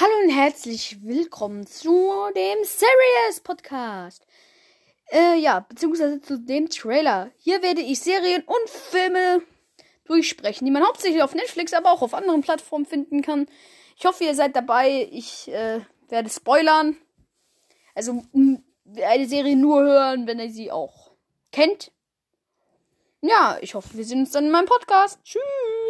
Hallo und herzlich willkommen zu dem Serious Podcast. Äh, ja, beziehungsweise zu dem Trailer. Hier werde ich Serien und Filme durchsprechen, die man hauptsächlich auf Netflix, aber auch auf anderen Plattformen finden kann. Ich hoffe, ihr seid dabei. Ich äh, werde spoilern. Also eine Serie nur hören, wenn ihr sie auch kennt. Ja, ich hoffe, wir sehen uns dann in meinem Podcast. Tschüss.